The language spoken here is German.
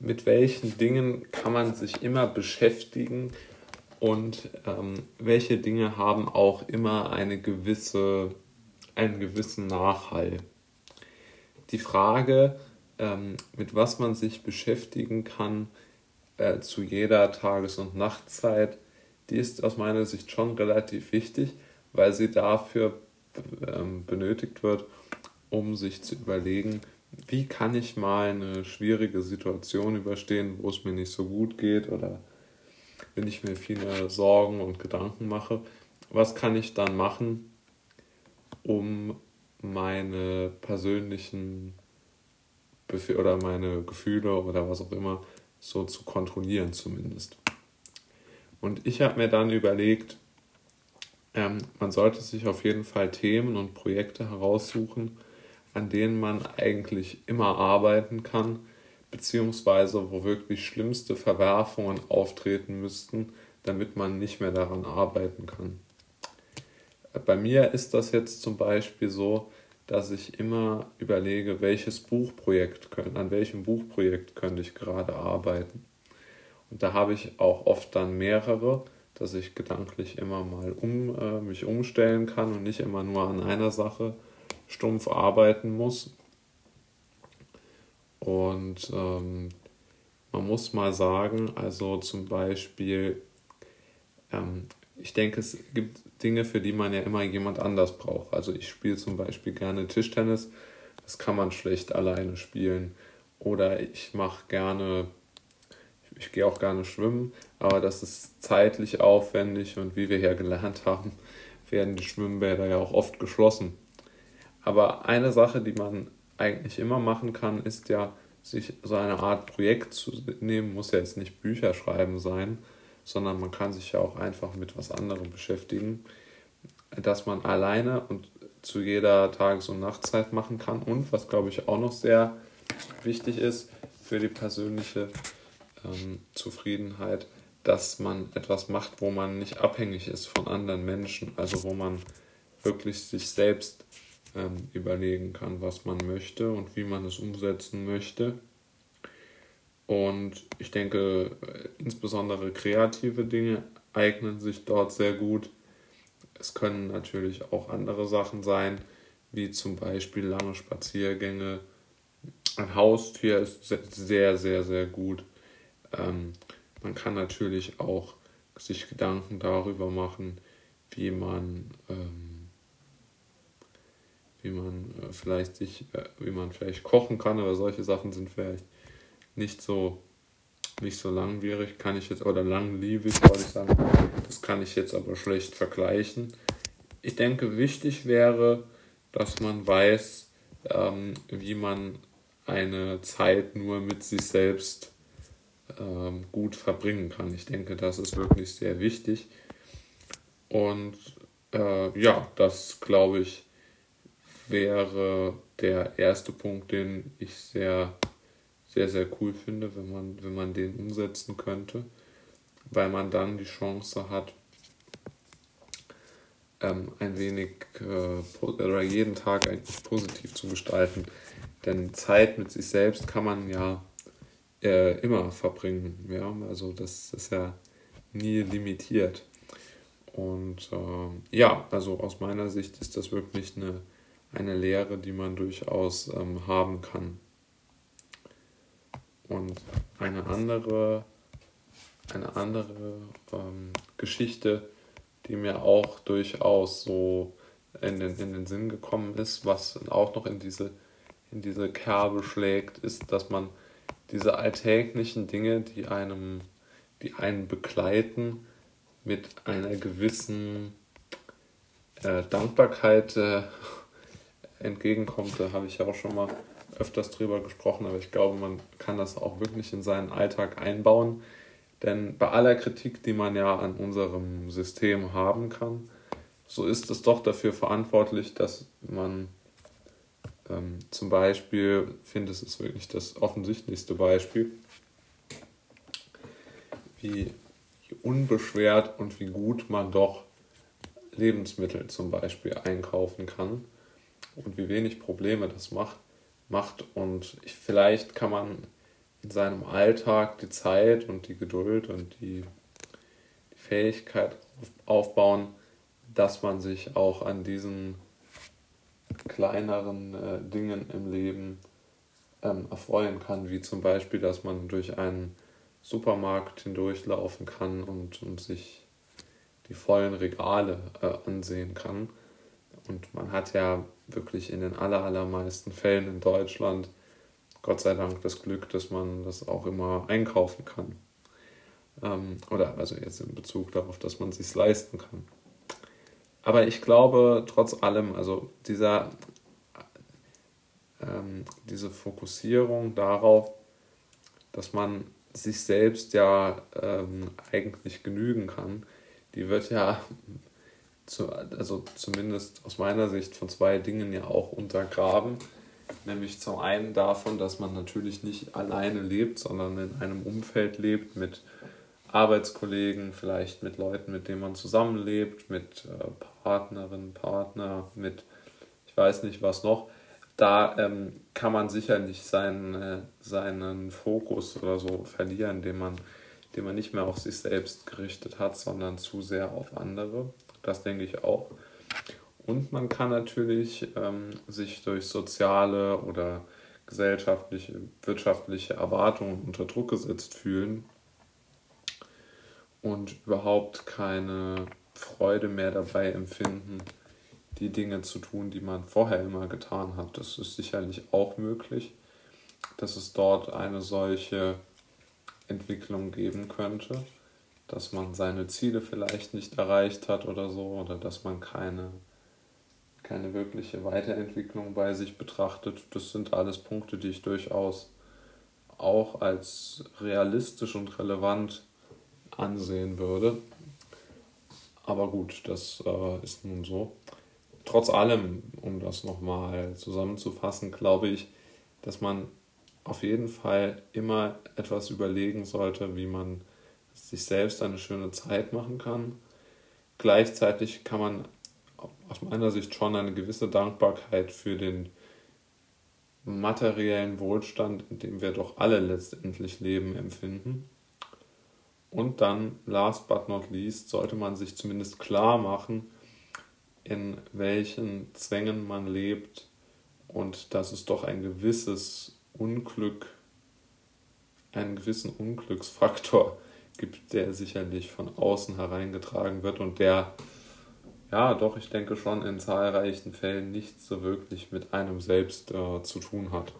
mit welchen Dingen kann man sich immer beschäftigen und ähm, welche Dinge haben auch immer eine gewisse, einen gewissen Nachhall. Die Frage, ähm, mit was man sich beschäftigen kann äh, zu jeder Tages- und Nachtzeit, die ist aus meiner Sicht schon relativ wichtig, weil sie dafür ähm, benötigt wird, um sich zu überlegen, wie kann ich mal eine schwierige Situation überstehen, wo es mir nicht so gut geht oder wenn ich mir viele Sorgen und Gedanken mache, was kann ich dann machen, um meine persönlichen Befehl oder meine Gefühle oder was auch immer so zu kontrollieren zumindest. Und ich habe mir dann überlegt, ähm, man sollte sich auf jeden Fall Themen und Projekte heraussuchen, an denen man eigentlich immer arbeiten kann, beziehungsweise wo wirklich schlimmste Verwerfungen auftreten müssten, damit man nicht mehr daran arbeiten kann. Bei mir ist das jetzt zum Beispiel so, dass ich immer überlege, welches Buchprojekt können, an welchem Buchprojekt könnte ich gerade arbeiten. Und da habe ich auch oft dann mehrere, dass ich gedanklich immer mal um, äh, mich umstellen kann und nicht immer nur an einer Sache stumpf arbeiten muss. Und ähm, man muss mal sagen, also zum Beispiel, ähm, ich denke, es gibt Dinge, für die man ja immer jemand anders braucht. Also ich spiele zum Beispiel gerne Tischtennis, das kann man schlecht alleine spielen. Oder ich mache gerne, ich gehe auch gerne schwimmen, aber das ist zeitlich aufwendig und wie wir hier gelernt haben, werden die Schwimmbäder ja auch oft geschlossen. Aber eine Sache, die man eigentlich immer machen kann, ist ja, sich so eine Art Projekt zu nehmen, muss ja jetzt nicht Bücher schreiben sein, sondern man kann sich ja auch einfach mit was anderem beschäftigen, das man alleine und zu jeder Tages- und Nachtzeit machen kann. Und was, glaube ich, auch noch sehr wichtig ist für die persönliche ähm, Zufriedenheit, dass man etwas macht, wo man nicht abhängig ist von anderen Menschen, also wo man wirklich sich selbst ähm, überlegen kann, was man möchte und wie man es umsetzen möchte. Und ich denke, äh, insbesondere kreative Dinge eignen sich dort sehr gut. Es können natürlich auch andere Sachen sein, wie zum Beispiel lange Spaziergänge. Ein Haustier ist sehr, sehr, sehr gut. Ähm, man kann natürlich auch sich Gedanken darüber machen, wie man ähm, wie man äh, vielleicht sich, äh, wie man vielleicht kochen kann, aber solche Sachen sind vielleicht nicht so nicht so langwierig, kann ich jetzt, oder langlebig, wollte ich sagen. Das kann ich jetzt aber schlecht vergleichen. Ich denke, wichtig wäre, dass man weiß, ähm, wie man eine Zeit nur mit sich selbst ähm, gut verbringen kann. Ich denke, das ist wirklich sehr wichtig. Und äh, ja, das glaube ich, wäre der erste Punkt, den ich sehr, sehr, sehr cool finde, wenn man, wenn man den umsetzen könnte, weil man dann die Chance hat, ähm, ein wenig äh, oder jeden Tag eigentlich positiv zu gestalten. Denn Zeit mit sich selbst kann man ja äh, immer verbringen. Ja? Also das ist ja nie limitiert. Und äh, ja, also aus meiner Sicht ist das wirklich eine eine Lehre, die man durchaus ähm, haben kann. Und eine andere, eine andere ähm, Geschichte, die mir auch durchaus so in den, in den Sinn gekommen ist, was auch noch in diese, in diese Kerbe schlägt, ist, dass man diese alltäglichen Dinge, die einem, die einen begleiten, mit einer gewissen äh, Dankbarkeit äh, entgegenkommt. Da habe ich ja auch schon mal öfters drüber gesprochen, aber ich glaube, man kann das auch wirklich in seinen Alltag einbauen. Denn bei aller Kritik, die man ja an unserem System haben kann, so ist es doch dafür verantwortlich, dass man ähm, zum Beispiel, ich finde es ist wirklich das offensichtlichste Beispiel, wie unbeschwert und wie gut man doch Lebensmittel zum Beispiel einkaufen kann und wie wenig Probleme das macht. macht. Und ich, vielleicht kann man in seinem Alltag die Zeit und die Geduld und die, die Fähigkeit aufbauen, dass man sich auch an diesen kleineren äh, Dingen im Leben ähm, erfreuen kann, wie zum Beispiel, dass man durch einen Supermarkt hindurchlaufen kann und, und sich die vollen Regale äh, ansehen kann. Und man hat ja wirklich in den aller, allermeisten Fällen in Deutschland Gott sei Dank das Glück, dass man das auch immer einkaufen kann. Ähm, oder also jetzt in Bezug darauf, dass man es sich leisten kann. Aber ich glaube trotz allem, also dieser, ähm, diese Fokussierung darauf, dass man sich selbst ja ähm, eigentlich genügen kann, die wird ja zu, also zumindest aus meiner Sicht von zwei Dingen ja auch untergraben. Nämlich zum einen davon, dass man natürlich nicht alleine lebt, sondern in einem Umfeld lebt mit Arbeitskollegen, vielleicht mit Leuten, mit denen man zusammenlebt, mit äh, Partnerin, Partner, mit ich weiß nicht was noch. Da ähm, kann man sicherlich seinen, äh, seinen Fokus oder so verlieren, den man, den man nicht mehr auf sich selbst gerichtet hat, sondern zu sehr auf andere. Das denke ich auch. Und man kann natürlich ähm, sich durch soziale oder gesellschaftliche, wirtschaftliche Erwartungen unter Druck gesetzt fühlen und überhaupt keine Freude mehr dabei empfinden, die Dinge zu tun, die man vorher immer getan hat. Das ist sicherlich auch möglich, dass es dort eine solche Entwicklung geben könnte, dass man seine Ziele vielleicht nicht erreicht hat oder so, oder dass man keine keine wirkliche Weiterentwicklung bei sich betrachtet. Das sind alles Punkte, die ich durchaus auch als realistisch und relevant ansehen würde. Aber gut, das äh, ist nun so. Trotz allem, um das nochmal zusammenzufassen, glaube ich, dass man auf jeden Fall immer etwas überlegen sollte, wie man sich selbst eine schöne Zeit machen kann. Gleichzeitig kann man aus meiner Sicht schon eine gewisse Dankbarkeit für den materiellen Wohlstand, in dem wir doch alle letztendlich leben, empfinden. Und dann, last but not least, sollte man sich zumindest klar machen, in welchen Zwängen man lebt und dass es doch ein gewisses Unglück, einen gewissen Unglücksfaktor gibt, der sicherlich von außen hereingetragen wird und der ja, doch, ich denke schon in zahlreichen Fällen nichts so wirklich mit einem selbst äh, zu tun hat.